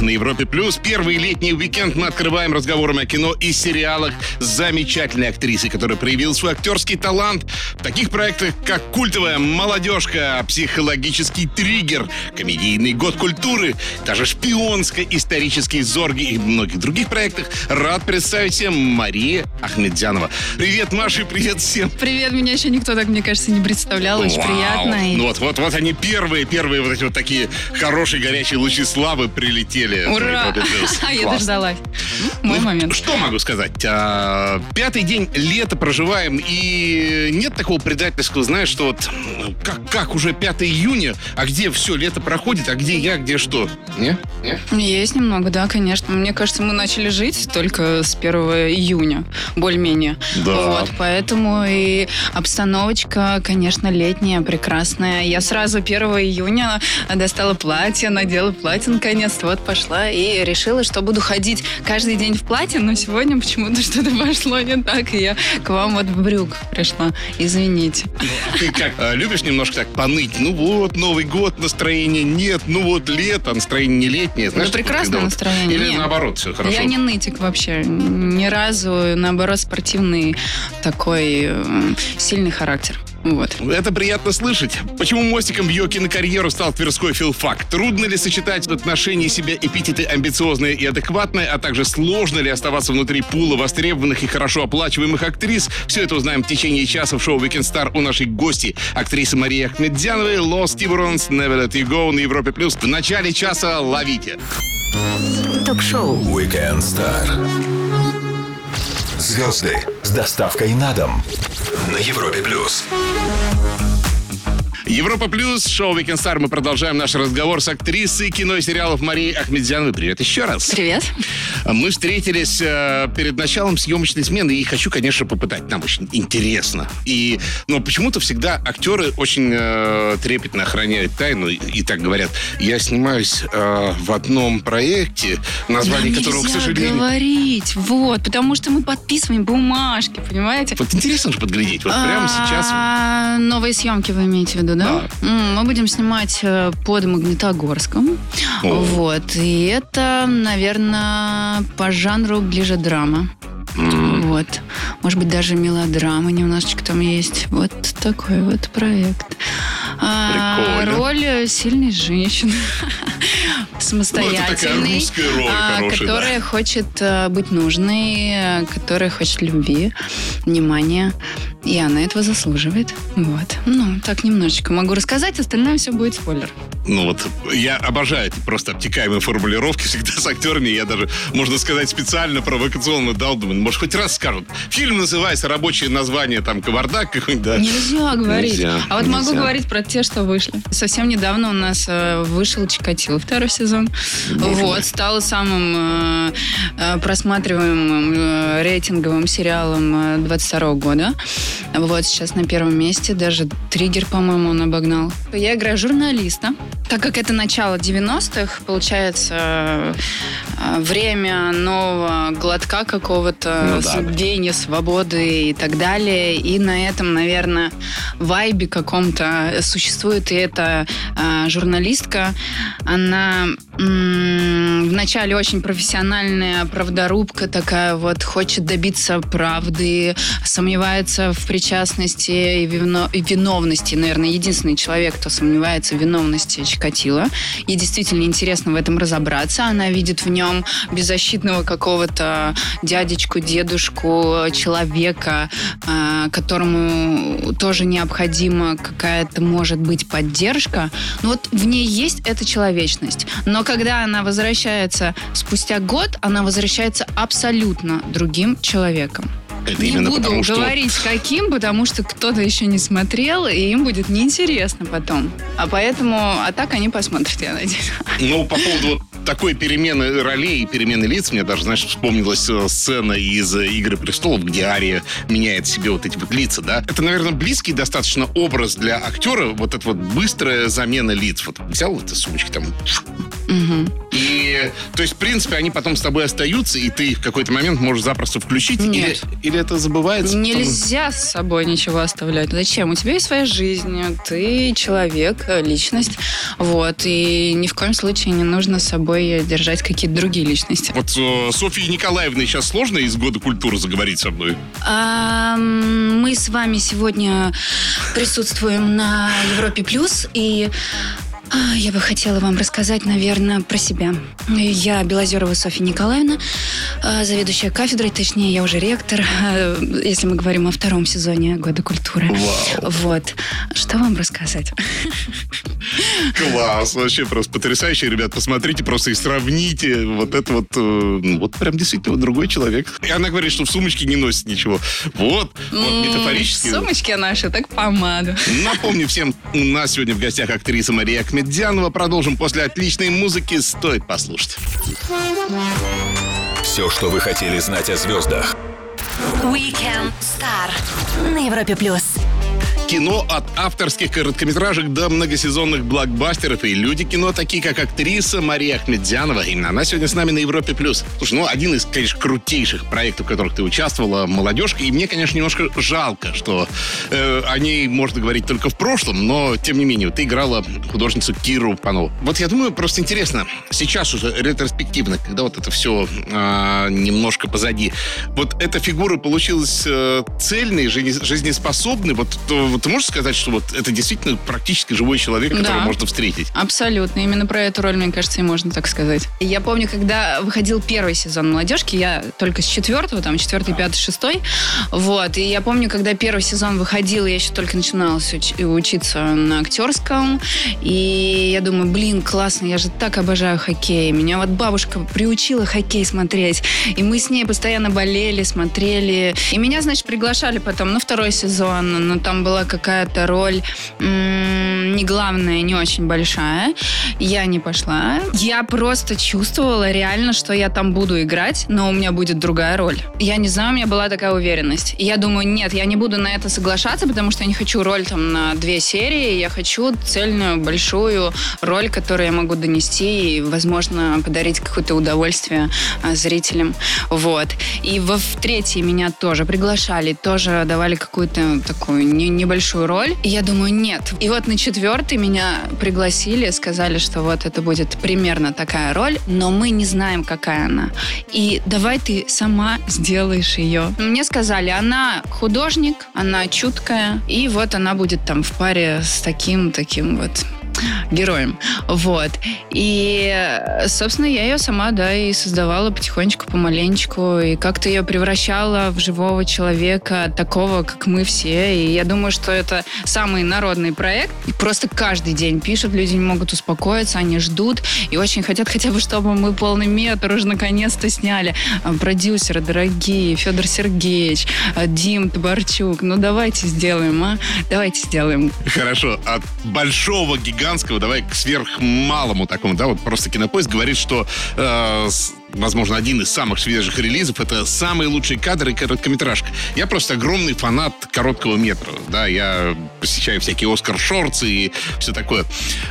На Европе Плюс первый летний уикенд мы открываем разговорами о кино и сериалах с замечательной актрисой, которая проявила свой актерский талант в таких проектах, как «Культовая молодежка», «Психологический триггер», «Комедийный год культуры», даже «Шпионско-исторический зорги» и многих других проектах. Рад представить всем Мария Ахмедзянова. Привет, Маша, и привет всем. Привет, меня еще никто так, мне кажется, не представлял. Очень Вау. приятно. Ну вот, вот, вот они первые, первые вот эти вот такие хорошие горячие лучи славы прилетели. На Ура! А я дождалась. Мой Ну, момент. Что могу сказать? А, пятый день лета проживаем, и нет такого предательского, знаешь, что вот ну, как, как уже 5 июня, а где все, лето проходит, а где я, где что? Не? Не? Есть немного, да, конечно. Мне кажется, мы начали жить только с 1 июня, более-менее. Да. Вот, поэтому и обстановочка, конечно, летняя, прекрасная. Я сразу 1 июня достала платье, надела платье наконец-то, вот пошла и решила, что буду ходить каждый день в платье, но сегодня почему-то что-то пошло не так, и я к вам вот в брюк пришла. Извините. Ты как, а, любишь немножко так поныть? Ну вот, Новый год, настроения нет, ну вот лето, настроение не летнее. Знаешь, такое, прекрасное вот- настроение. Или Нет. наоборот, все хорошо. Я не нытик вообще. Ни разу, наоборот, спортивный такой э, сильный характер. Вот. Это приятно слышать. Почему мостиком в ее кинокарьеру стал Тверской филфак? Трудно ли сочетать в отношении себя эпитеты амбициозные и адекватные, а также сложно ли оставаться внутри пула востребованных и хорошо оплачиваемых актрис? Все это узнаем в течение часа в шоу Weekend Star у нашей гости, актрисы Марии Ахмедзяновой, Lost Tiburons, Never Let You Go на Европе+. плюс. В начале часа ловите. Ток-шоу Weekend Star. Звезды с доставкой на дом на Европе плюс. Европа Плюс, шоу Weekend Star. Мы продолжаем наш разговор с актрисой кино и сериалов Марией Ахмедзяновой. Привет еще раз. Привет. Мы встретились э, перед началом съемочной смены, и хочу, конечно, попытать. Нам очень интересно. И, но почему-то всегда актеры очень э, трепетно охраняют тайну и, и так говорят. Я снимаюсь э, в одном проекте, название Нам которого, к сожалению... говорить. Вот, потому что мы подписываем бумажки, понимаете? Вот интересно же подглядеть. Вот прямо сейчас... А, Новые съемки вы имеете в виду, да? М, Мы будем снимать э, под Магнитогорском. О. Вот. И это, наверное, по жанру ближе драма. Вот. Может быть, даже мелодрама немножечко там есть. Вот такой вот проект. А, роль сильной женщины. Самостоятельной. русская роль а, хорошая, да. Которая хочет э, быть нужной, э, которая хочет любви, внимания. И она этого заслуживает. Вот. Ну, так немножечко могу рассказать, остальное все будет спойлер. Ну вот, я обожаю эти просто обтекаемые формулировки всегда с актерами. Я даже, можно сказать, специально провокационно дал, думаю, может, хоть раз скажут. Фильм называется «Рабочее название», там, «Кавардак» какой-нибудь, да? Нельзя говорить. Нельзя, а вот могу нельзя. говорить про те, что вышли. Совсем недавно у нас э, вышел Чикатило второй сезон. Боже вот, мой. стал самым э, э, просматриваемым рейтинговым сериалом э, 22 года. Вот, сейчас на первом месте. Даже Триггер, по-моему, он обогнал. Я играю журналиста. Так как это начало 90-х, получается э, время нового глотка какого-то, Ну да. веяния свободы и так далее. И на этом, наверное, вайбе каком-то существует и эта э, журналистка. Она м, вначале очень профессиональная правдорубка такая вот, хочет добиться правды, сомневается в причастности и, вино- и виновности. Наверное, единственный человек, кто сомневается в виновности Чикатила. Ей действительно интересно в этом разобраться. Она видит в нем беззащитного какого-то дядечку, дедушку, человека, а, которому тоже необходима какая-то, может быть, поддержка. Но вот в ней есть эта человечность. Но когда она возвращается спустя год, она возвращается абсолютно другим человеком. Это не именно буду потому, что... говорить каким, потому что кто-то еще не смотрел, и им будет неинтересно потом. А поэтому, а так они посмотрят, я надеюсь. Ну, по поводу вот такой перемены ролей и перемены лиц, мне даже, знаешь, вспомнилась э, сцена из э, «Игры престолов», где Ария меняет себе вот эти вот лица, да? Это, наверное, близкий достаточно образ для актера, вот эта вот быстрая замена лиц. Вот взял эти сумочки там, Мгм. и И, то есть, в принципе, они потом с тобой остаются, и ты в какой-то момент можешь запросто включить? Нет. Или, или это забывается? потом? Нельзя с собой ничего оставлять. Зачем? У тебя есть своя жизнь, ты человек, э, личность, вот, и ни в коем случае не нужно с собой держать какие-то другие личности. Вот э, Софье Николаевне сейчас сложно из года культуры заговорить со мной? А, мы с вами сегодня присутствуем на Европе Плюс, и я бы хотела вам рассказать, наверное, про себя. Я Белозерова Софья Николаевна, а, заведующая кафедрой, точнее, я уже ректор, а, если мы говорим о втором сезоне Года культуры. Вау. Вот. Что вам рассказать? Класс, вообще просто потрясающе, ребят. Посмотрите просто и сравните. Вот это вот, э, ну, вот прям действительно другой человек. И она говорит, что в сумочке не носит ничего. Вот, вот метафорически. Сумочки наши, так помаду. Напомню всем, у нас сегодня в гостях актриса Мария Ахмедзянова. Продолжим после отличной музыки. Стоит послушать. Все, что вы хотели знать о звездах. Weekend Star на Европе Плюс. Кино от авторских короткометражек до многосезонных блокбастеров и люди кино, такие как актриса Мария Ахмедзянова. Именно она сегодня с нами на Европе+. плюс. Слушай, ну, один из, конечно, крутейших проектов, в которых ты участвовала, «Молодежка». И мне, конечно, немножко жалко, что э, о ней можно говорить только в прошлом, но, тем не менее, ты играла художницу Киру Панову. Вот я думаю, просто интересно, сейчас уже ретроспективно, когда вот это все а, немножко позади, вот эта фигура получилась э, цельной, жизне- жизнеспособной, вот то- ты можешь сказать, что вот это действительно практически живой человек, которого Да. можно встретить? Абсолютно. Именно про эту роль, мне кажется, и можно так сказать. Я помню, когда выходил первый сезон «Молодежки», я только с четвертого, там, четвертый, пятый, шестой. Вот. И я помню, когда первый сезон выходил, я еще только начинала уч- учиться на актерском. И я думаю, блин, классно, я же так обожаю хоккей. Меня вот бабушка приучила хоккей смотреть. И мы с ней постоянно болели, смотрели. И меня, значит, приглашали потом на второй сезон. Но там была какая-то роль не главная, не очень большая. Я не пошла. Я просто чувствовала реально, что я там буду играть, но у меня будет другая роль. Я не знаю, у меня была такая уверенность. Я думаю, нет, я не буду на это соглашаться, потому что я не хочу роль там на две серии. Я хочу цельную, большую роль, которую я могу донести и, возможно, подарить какое-то удовольствие а, зрителям. Вот. И во в третий меня тоже приглашали, тоже давали какую-то такую не- небольшую роль. И я думаю, нет. И вот на четвертый меня пригласили, сказали, что вот это будет примерно такая роль, но мы не знаем, какая она. И давай ты сама сделаешь ее. Мне сказали, она художник, она чуткая, и вот она будет там в паре с таким, таким вот героем. Вот. И, собственно, я ее сама, да, и создавала потихонечку, помаленечку, и как-то ее превращала в живого человека, такого, как мы все. И я думаю, что это самый народный проект. И просто каждый день пишут, люди не могут успокоиться, они ждут и очень хотят хотя бы, чтобы мы полный метр уже наконец-то сняли. А, Продюсеры дорогие, Федор Сергеевич, а, Дим Табарчук, ну давайте сделаем, а? Давайте сделаем. Хорошо, от большого гигантского давай к сверхмалому такому, да, вот просто Кинопоиск говорит, что, э, возможно, один из самых свежих релизов это самые лучшие кадры и короткометражка. Я просто огромный фанат короткого метра, да, я посещаю всякие Оскар Шортс и все такое.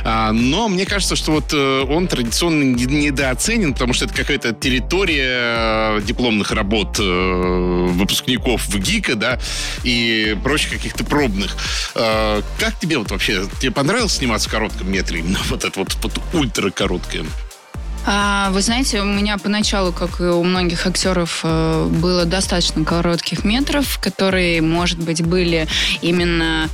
А, но мне кажется, что вот э, он традиционно не- недооценен, потому что это какая-то территория э, дипломных работ э, выпускников в ГИКа, да, и прочих каких-то пробных. Э, Как тебе вот вообще, тебе понравилось сниматься в коротком метре? Именно вот это вот, вот ультра короткое. А, вы знаете, у меня поначалу, как и у многих актеров, э, было достаточно коротких метров, которые, может быть, были именно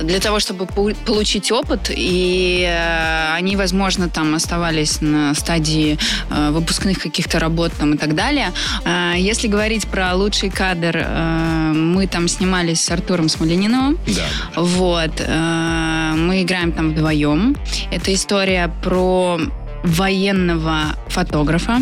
для того, чтобы получить опыт, и э, они, возможно, там оставались на стадии э, выпускных каких-то работ там, и так далее. А, Если говорить про лучший кадр, мы там снимались с Артуром Смолениновым. Да. Вот. Мы играем там вдвоем. Это история про военного фотографа,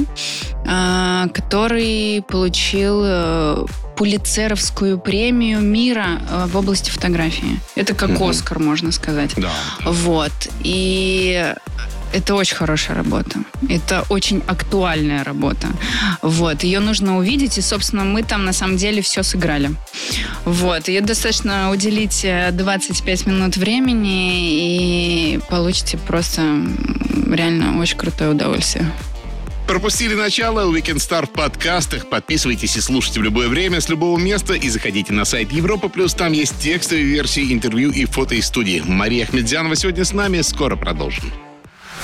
э, который получил э, Пулицеровскую премию мира э, в области фотографии. Это как Мгм. Оскар, можно сказать. Да. Вот. И это очень хорошая работа. Это очень актуальная работа. Вот. Ее нужно увидеть, и, собственно, мы там на самом деле все сыграли. Вот. Ее достаточно уделить э, 25 минут времени, и получите просто реально очень крутое удовольствие. Пропустили начало Weekend Star в подкастах. Подписывайтесь и слушайте в любое время с любого места и заходите на сайт Европа Плюс. Там есть текстовые версии интервью и фото из студии. Мария Ахмедзянова сегодня с нами. Скоро продолжим.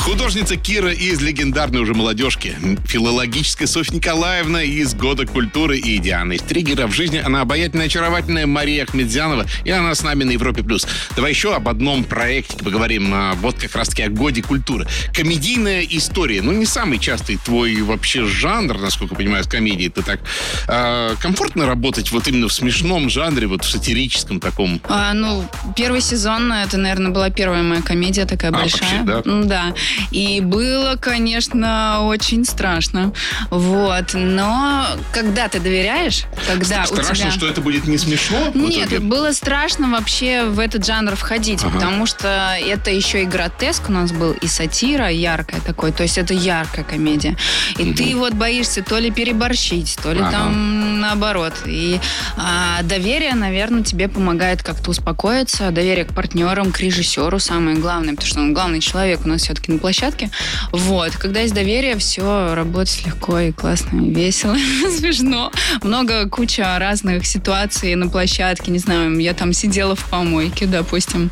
Художница Кира из легендарной уже молодежки. Филологическая Софья Николаевна из Года культуры и Диана из Триггера. В жизни она обаятельная, очаровательная Мария Ахмедзянова. И она с нами на Европе+. плюс. Давай еще об одном проекте поговорим. А, вот как раз-таки о Годе культуры. Комедийная история. Ну, не самый частый твой вообще жанр, насколько понимаю, с комедией. Ты так э, комфортно работать вот именно в смешном жанре, вот в сатирическом таком? А, ну, первый сезон, это, наверное, была первая моя комедия такая А, большая. вообще, да? Да. И было, конечно, очень страшно. Вот. Но когда ты доверяешь, когда у Страшно, тебя... что это будет не смешно? Нет, было страшно вообще в этот жанр входить, Ага. потому что это еще и гротеск у нас был, и сатира яркая такой, то есть это яркая комедия. И ты вот боишься то ли переборщить, то ли Ага. там наоборот. И а, доверие, наверное, тебе помогает как-то успокоиться, доверие к партнерам, к режиссеру самое главное, потому что он главный человек у нас все-таки на площадке. Вот, когда есть доверие, все работать легко и классно, и весело, смешно. Много, куча разных ситуаций на площадке, не знаю, я там сидела в помойке, допустим,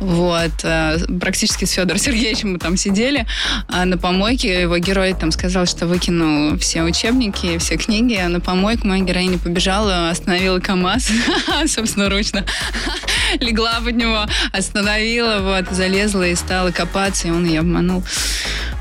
вот, э, практически с Федором Сергеевичем мы там сидели а на помойке, его герой там сказал, что выкинул все учебники, все книги, а на помойку. Моя героиня побежала, остановила КАМАЗ, собственноручно, легла под него, остановила, вот, залезла и стала копаться, и он ее обманул.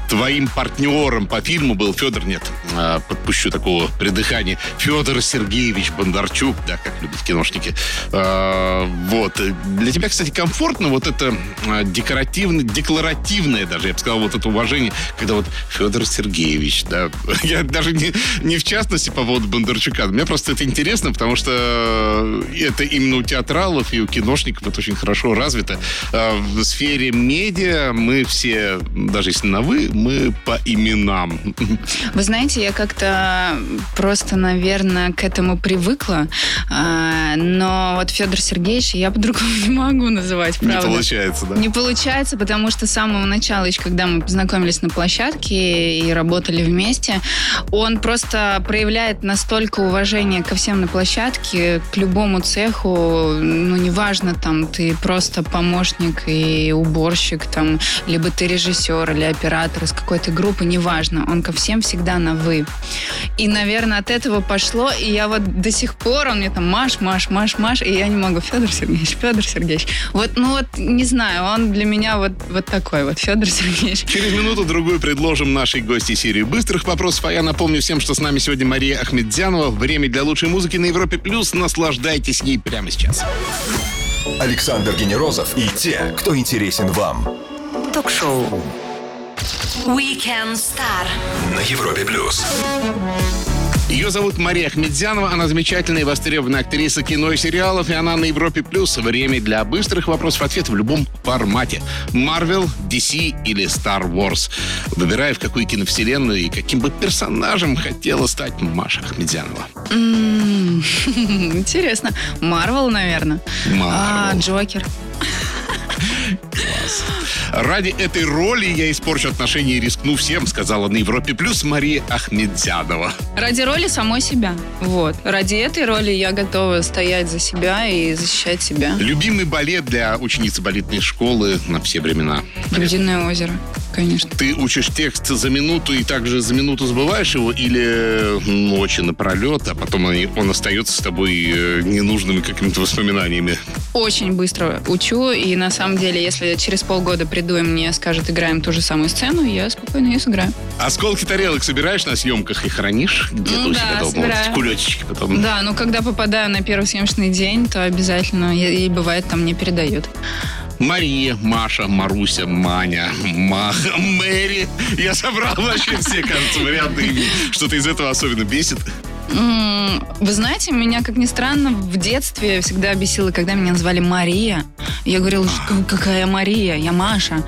Твоим партнером по фильму был Федор, нет, а, подпущу такого придыхания, Федор Сергеевич Бондарчук, да, как любят киношники. А, вот. Для тебя, кстати, комфортно вот это а, декоративное, декларативное даже, я бы сказал, вот это уважение, когда вот Федор Сергеевич, да, я даже не, не в частности по поводу Бондарчука, мне просто это интересно, потому что это именно у театралов и у киношников это очень хорошо развито. В сфере медиа мы все, даже если на «вы», мы по именам. Вы знаете, я как-то просто, наверное, к этому привыкла, а, но вот Федор Сергеевич я по-другому не могу называть, Не правда. получается, да? Не получается, потому что с самого начала, еще когда мы познакомились на площадке и работали вместе, он просто проявляет настолько уважение ко всем на площадке, к любому цеху, ну, неважно, там, ты просто помощник и уборщик, там, либо ты режиссер или оператор из какой-то группы, неважно, он ко всем всегда на «вы». И, наверное, от этого пошло, и я вот до сих пор, он мне там Маш, Маш, Маш, Маш, и я не могу, Федор Сергеевич, Федор Сергеевич. Вот, ну вот, не знаю, он для меня вот, вот такой вот, Федор Сергеевич. Через минуту-другую предложим нашей гости серию быстрых вопросов. А я напомню всем, что с нами сегодня Мария Ахмедзянова. Время для лучшей музыки на Европе+. плюс. Наслаждайтесь ей прямо сейчас. Александр Генерозов и те, кто интересен вам Ток-шоу Weekend Star на Европе плюс. Ее зовут Мария Ахмедзянова. Она замечательная и востребованная актриса кино и сериалов. И она на Европе+. плюс. Время для быстрых вопросов-ответов в любом формате. Marvel, DC или Star Wars. Выбирай, в какую киновселенную и каким бы персонажем хотела стать Маша Ахмедзянова. М, Интересно. Марвел, наверное. А, Марвел. Ради этой роли я испорчу отношения и рискну всем, сказала на Европе Плюс Мария Ахмедзянова. Ради роли самой себя. Вот. Ради этой роли я готова стоять за себя и защищать себя. Любимый балет для ученицы балетной школы на все времена. Ледяное озеро, конечно. Ты учишь текст за минуту и также за минуту забываешь его или ночи напролет, а потом он остается с тобой э, ненужными какими-то воспоминаниями? Очень быстро учу, и на самом деле, если через полгода приду и мне скажут, играем ту же самую сцену, я спокойно ее сыграю. Осколки тарелок собираешь на съемках и хранишь где-то Ну у да, себя дома? собираю. Вот кулечечки потом. Да, но когда попадаю на первый съемочный день, то обязательно, и, и бывает, там не передают. Мария, Маша, Маруся, Маня, Маха, Мэри. Я собрал вообще все, кажется, варианты имен. Что-то из этого особенно бесит. Вы знаете, меня, как ни странно, в детстве всегда бесило, когда меня называли Мария. Я говорила, «К- какая Мария? Я Маша.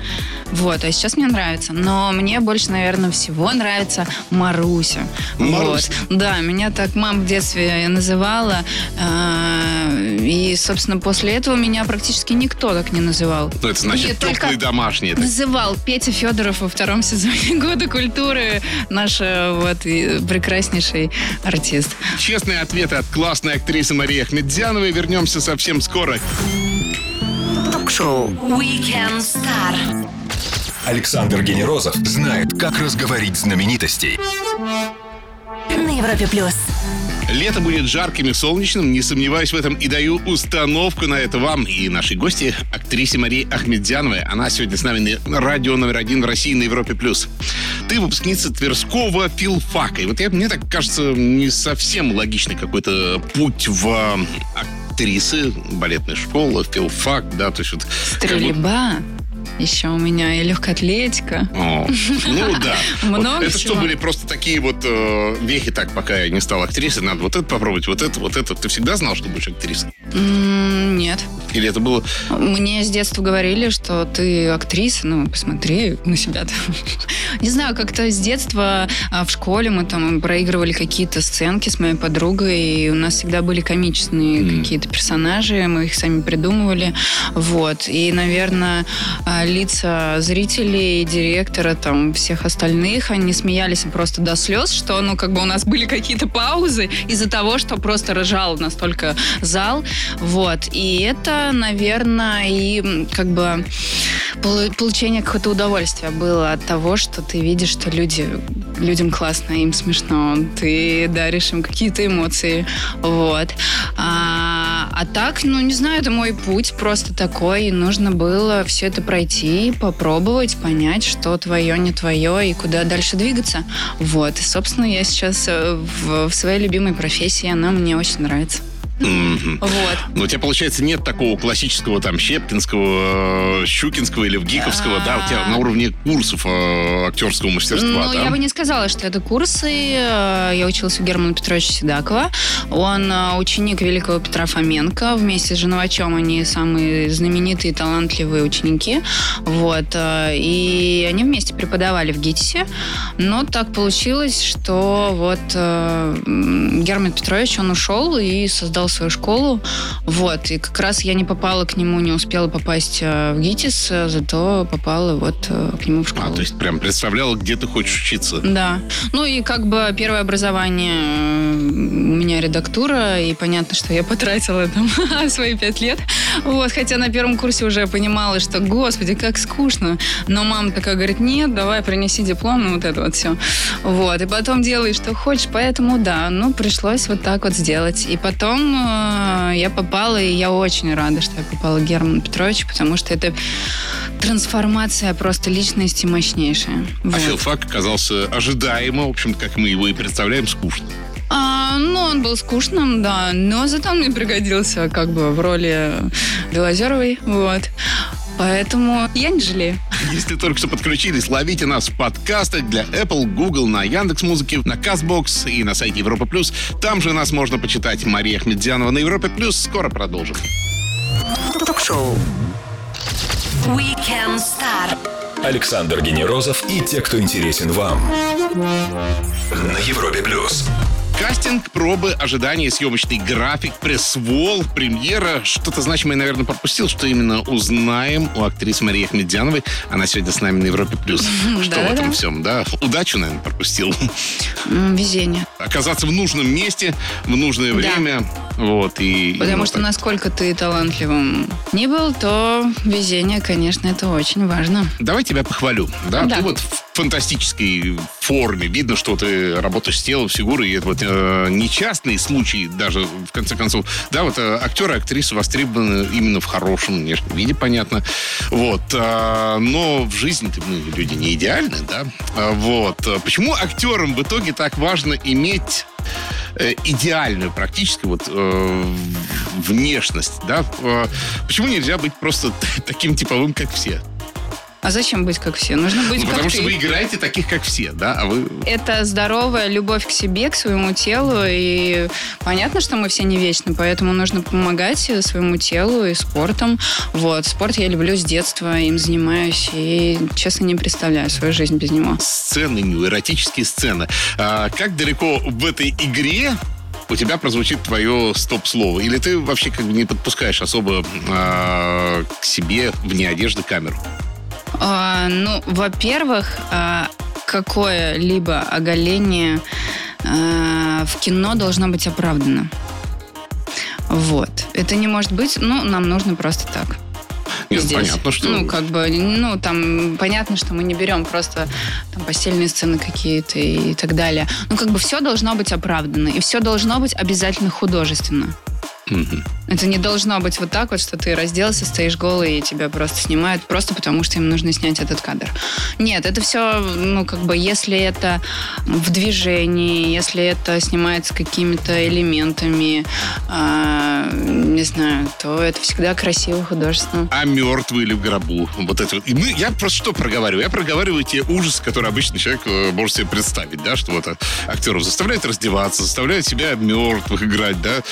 Вот, а сейчас мне нравится. Но мне больше, наверное, всего нравится Маруся. Маруся. Вот. Да, меня так мама в детстве называла. а, И, собственно, после этого меня практически никто так не называл. Ну, это значит Нет, домашние. так Называл Петя Федоров во втором сезоне Года культуры. Наш э, вот прекраснейший артист. Честные ответы от классной актрисы Марии Ахмедзяновой. Вернемся совсем скоро. Ток-шоу Weekend Star. Александр Генерозов знает, как разговорить знаменитостей. На Европе плюс. Лето будет жарким и солнечным, не сомневаюсь в этом, и даю установку на это вам и нашей гости, актрисе Марии Ахмедзяновой. Она сегодня с нами на радио номер один в России на Европе+. плюс. Ты выпускница Тверского филфака. И вот я, мне так кажется, не совсем логичный какой-то путь в а, актрисы, балетная школа, филфак, да, то есть вот... как бы- Стрельба. Еще у меня и легкая атлетика. О, ну да. Много это что были просто такие вот э, вехи, так, пока я не стал актрисой, надо вот это попробовать, вот это, вот это. Ты всегда знал, что будешь актрисой? Нет. Или это было... Мне с детства говорили, что ты актриса, ну, посмотри на себя. Не знаю, как-то с детства а, в школе мы там проигрывали какие-то сценки с моей подругой, и у нас всегда были комичные какие-то персонажи, мы их сами придумывали, вот. И, наверное, а, лица зрителей, директора, там, всех остальных, они смеялись просто до слез, что, ну, как бы у нас были какие-то паузы из-за того, что просто ржал настолько зал, вот. И это, наверное, и как бы полу- получение какого-то удовольствия было от того, что ты видишь, что люди, людям классно, им смешно, ты даришь им какие-то эмоции, вот. А, а так, ну, не знаю, это мой путь просто такой, нужно было все это пройти, попробовать, понять, что твое, не твое, и куда дальше двигаться, вот. И, собственно, я сейчас э, в, в своей любимой профессии, она мне очень нравится. Мгм. Вот. Но у тебя, получается, нет такого классического там Щепкинского, э, Щукинского или Вгиковского, да? У тебя на уровне курсов э, актерского мастерства, Ну, я бы не сказала, что это курсы. Э, Я училась у Германа Петровича Седакова. Он ученик великого Петра Фоменко. Вместе с Женовачем они самые знаменитые, талантливые ученики. Вот. И они вместе преподавали в ГИТИСе. Но так получилось, что вот Герман Петрович, он ушел и создал свою школу. Вот. И как раз я не попала к нему, не успела попасть э, в ГИТИС, э, зато попала вот э, к нему в школу. А, то есть прям представляла, где ты хочешь учиться. Да. Ну и как бы первое образование у меня редактура, и понятно, что я потратила там свои пять лет. Вот, хотя на первом курсе уже понимала, что, господи, как скучно. Но мама такая говорит, нет, давай принеси диплом, ну вот это вот все. Вот, и потом делай, что хочешь, поэтому да, ну пришлось вот так вот сделать. И потом я попала, и я очень рада, что я попала к Герману Петровичу, потому что это трансформация просто личности мощнейшая. А Вот. филфак оказался ожидаемо, в общем, как мы его и представляем, скучно. А, ну, он был скучным, да, но зато он мне пригодился как бы в роли Белозеровой, вот. Поэтому я не жалею. Если только что подключились, ловите нас в подкастах для Apple, Google, на Яндекс Музыке, на Castbox и на сайте Европа Плюс. Там же нас можно почитать. Мария Ахмедзянова на Европе Плюс. Скоро продолжим. Ток-шоу Weekend Star. Александр Генерозов и те, кто интересен вам. На Европе плюс. Кастинг, пробы, ожидания, съемочный график, пресс-вол, премьера. Что-то значимое, наверное, пропустил, что именно узнаем у актрисы Марии Ахмедзяновой. Она сегодня с нами на Европе Плюс. Что в этом всем, да? Удачу, наверное, пропустил. Везение. Оказаться в нужном месте, в нужное время. Вот, и... Потому что насколько ты талантливым не был, то везение, конечно, это очень важно. Давай тебя похвалю. Да? Да. Ты вот в фантастической форме. Видно, что ты работаешь с телом, с фигурой. И это вот э, нечастный случай даже, в конце концов. Да, вот э, актеры актрисы востребованы именно в хорошем внешнем виде, понятно. Вот. а, но в жизни мы люди не идеальны, да? А, вот. Почему актерам в итоге так важно иметь э, идеальную практически вот э, внешность, да? Э, Почему нельзя быть просто таким типовым, как все? А зачем быть как все? Нужно быть Ну, как потому ты. что вы играете таких, как все, да? А вы... Это здоровая любовь к себе, к своему телу. И понятно, что мы все не вечны, поэтому нужно помогать своему телу и спортом. Вот. Спорт я люблю с детства, им занимаюсь. И, честно, не представляю свою жизнь без него. Сцены, эротические сцены. А как далеко в этой игре у тебя прозвучит твое стоп-слово? Или ты вообще как бы не подпускаешь особо а, к себе вне одежды камеру? А, ну, во-первых, а, какое-либо оголение а, в кино должно быть оправдано. Вот. Это не может быть, ну, нам нужно просто так. Нет, здесь. понятно, что... Ну, как бы, ну, там, понятно, что мы не берем просто там постельные сцены какие-то и так далее. Ну, как бы все должно быть оправдано, и все должно быть обязательно художественно. Мгм. Это не должно быть вот так вот, что ты разделся, стоишь голый, и тебя просто снимают, просто потому что им нужно снять этот кадр. Нет, это все, ну, как бы, если это в движении, если это снимается какими-то элементами, а, не знаю, то это всегда красиво, художественно. А мертвый или в гробу? Вот это вот. И мы, я просто что проговариваю? Я проговариваю те ужасы, которые обычный человек э, может себе представить, да, что вот э, актеров заставляют раздеваться, заставляют себя мертвых играть, да,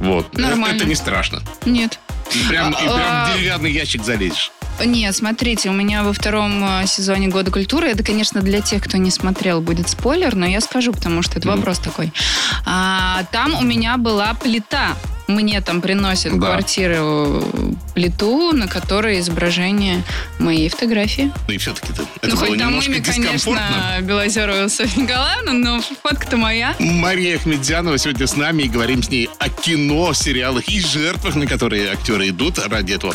вот. Нормально. Это не страшно. Нет. И прям, и прям А, в деревянный ящик залезешь. Нет, смотрите, у меня во втором э, сезоне Года культуры, это, конечно, для тех, кто не смотрел, будет спойлер, но я скажу, потому что это Мгм. вопрос такой. А, там у меня была плита. Мне там приносят Да. квартиру плиту, на которой изображение моей фотографии. Ну и все-таки это, это ну, было хоть там имя, конечно, Белозерова Софья Николаевна, но фотка-то моя. Мария Ахмедзянова сегодня с нами и говорим с ней о кино, сериалах и жертвах, на которые актеры идут ради этого.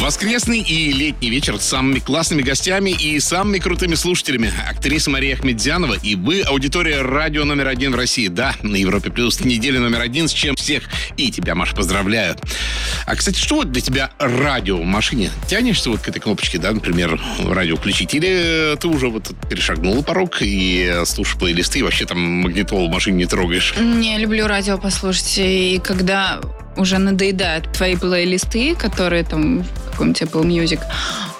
Воскресный и летний вечер с самыми классными гостями и самыми крутыми слушателями. Актриса Мария Ахмедзянова и вы, аудитория радио номер один в России. Да, на Европе Плюс неделя номер один, с чем всех. И тебя, Маша, поздравляю. А, кстати, что вот для тебя радио в машине? Тянешься вот к этой кнопочке, да, например, радио включить? Или ты уже вот перешагнула порог и слушаешь плейлисты и вообще там магнитолу в машине не трогаешь? Не, люблю радио послушать. И когда уже надоедают твои плейлисты, которые там каком-то Apple Music,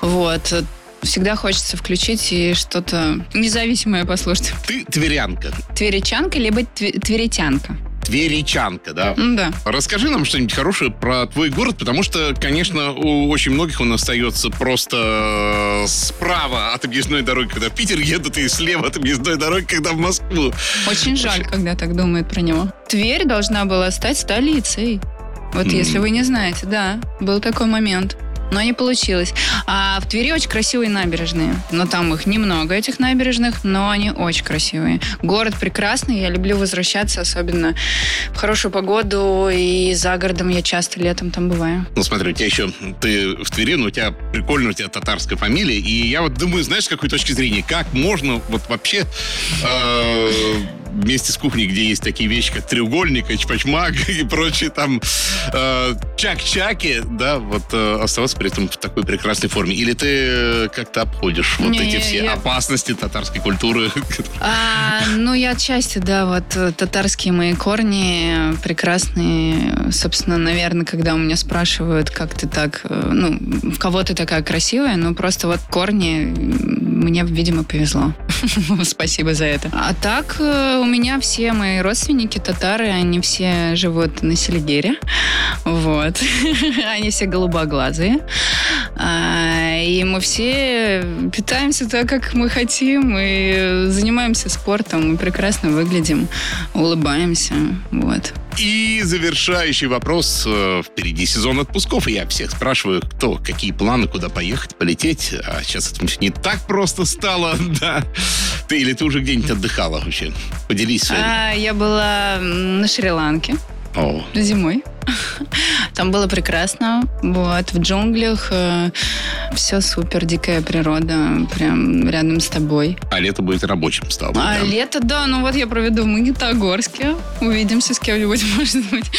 вот, всегда хочется включить и что-то независимое послушать. Ты тверянка, Тверичанка либо тве- тверитянка. тверичанка, да? Да. Расскажи нам что-нибудь хорошее про твой город, потому что, конечно, у очень многих он остается просто э, справа от объездной дороги, когда в Питер едут, и слева от объездной дороги, когда в Москву. Очень жаль, когда так думают про него. Тверь должна была стать столицей. Вот если вы не знаете, да, был такой момент. Но не получилось. А в Твери очень красивые набережные. Но там их немного, этих набережных, но они очень красивые. Город прекрасный, я люблю возвращаться, особенно в хорошую погоду. И за городом я часто летом там бываю. Ну, смотри, у тебя еще, ты в Твери, но у тебя прикольно, у тебя татарская фамилия, и я вот думаю, знаешь, с какой точки зрения, как можно вот вообще э, вместе с кухней, где есть такие вещи, как треугольник, эчпачмак и прочие там э, чак-чаки, да, вот э, оставаться при этом в такой прекрасной форме. Или ты э, как-то обходишь вот Не, эти все я- опасности татарской культуры? А, ну, я отчасти, да, вот э, татарские мои корни прекрасные. Собственно, наверное, когда у меня спрашивают, как ты так, э, ну, в кого ты такая красивая, ну, просто вот корни мне, видимо, повезло. Спасибо за это. А так, э, у меня все мои родственники татары, они все живут на Селигере. Вот. Они все голубоглазые. И мы все питаемся так, как мы хотим, и занимаемся спортом, мы прекрасно выглядим, улыбаемся. Вот. И завершающий вопрос. Э, Впереди сезон отпусков, и я всех спрашиваю, кто, какие планы, куда поехать, полететь. А сейчас это не так просто стало, да. Ты или ты уже где-нибудь отдыхала вообще? Поделись своим. А, я была на Шри-Ланке О, зимой. Там было прекрасно. Вот, в джунглях все супер, дикая природа, прям рядом с тобой. а лето будет рабочим стало. А да? лето, да, ну вот я проведу в Магнитогорске. Увидимся с кем-нибудь, может быть.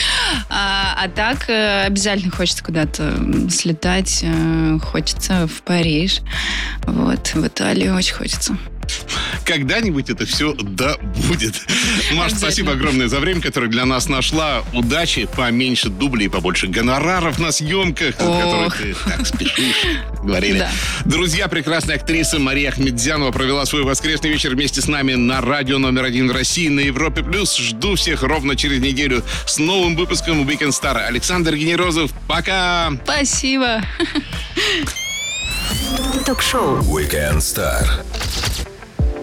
А, а так э, обязательно хочется куда-то слетать. э, Хочется в Париж. Вот, в Италию очень хочется. Когда-нибудь это все да будет. Маш, спасибо огромное за время, которое для нас нашла. Удачи, поменьше дублей, побольше гонораров на съемках, на которые ты так спешишь. Говорили. Да. Друзья, прекрасная актриса Мария Ахмедзянова провела свой воскресный вечер вместе с нами на радио номер один в России на Европе+. плюс. Жду всех ровно через неделю с новым выпуском Weekend Star. Александр Генерозов, пока! Спасибо! Ток-шоу Weekend Star.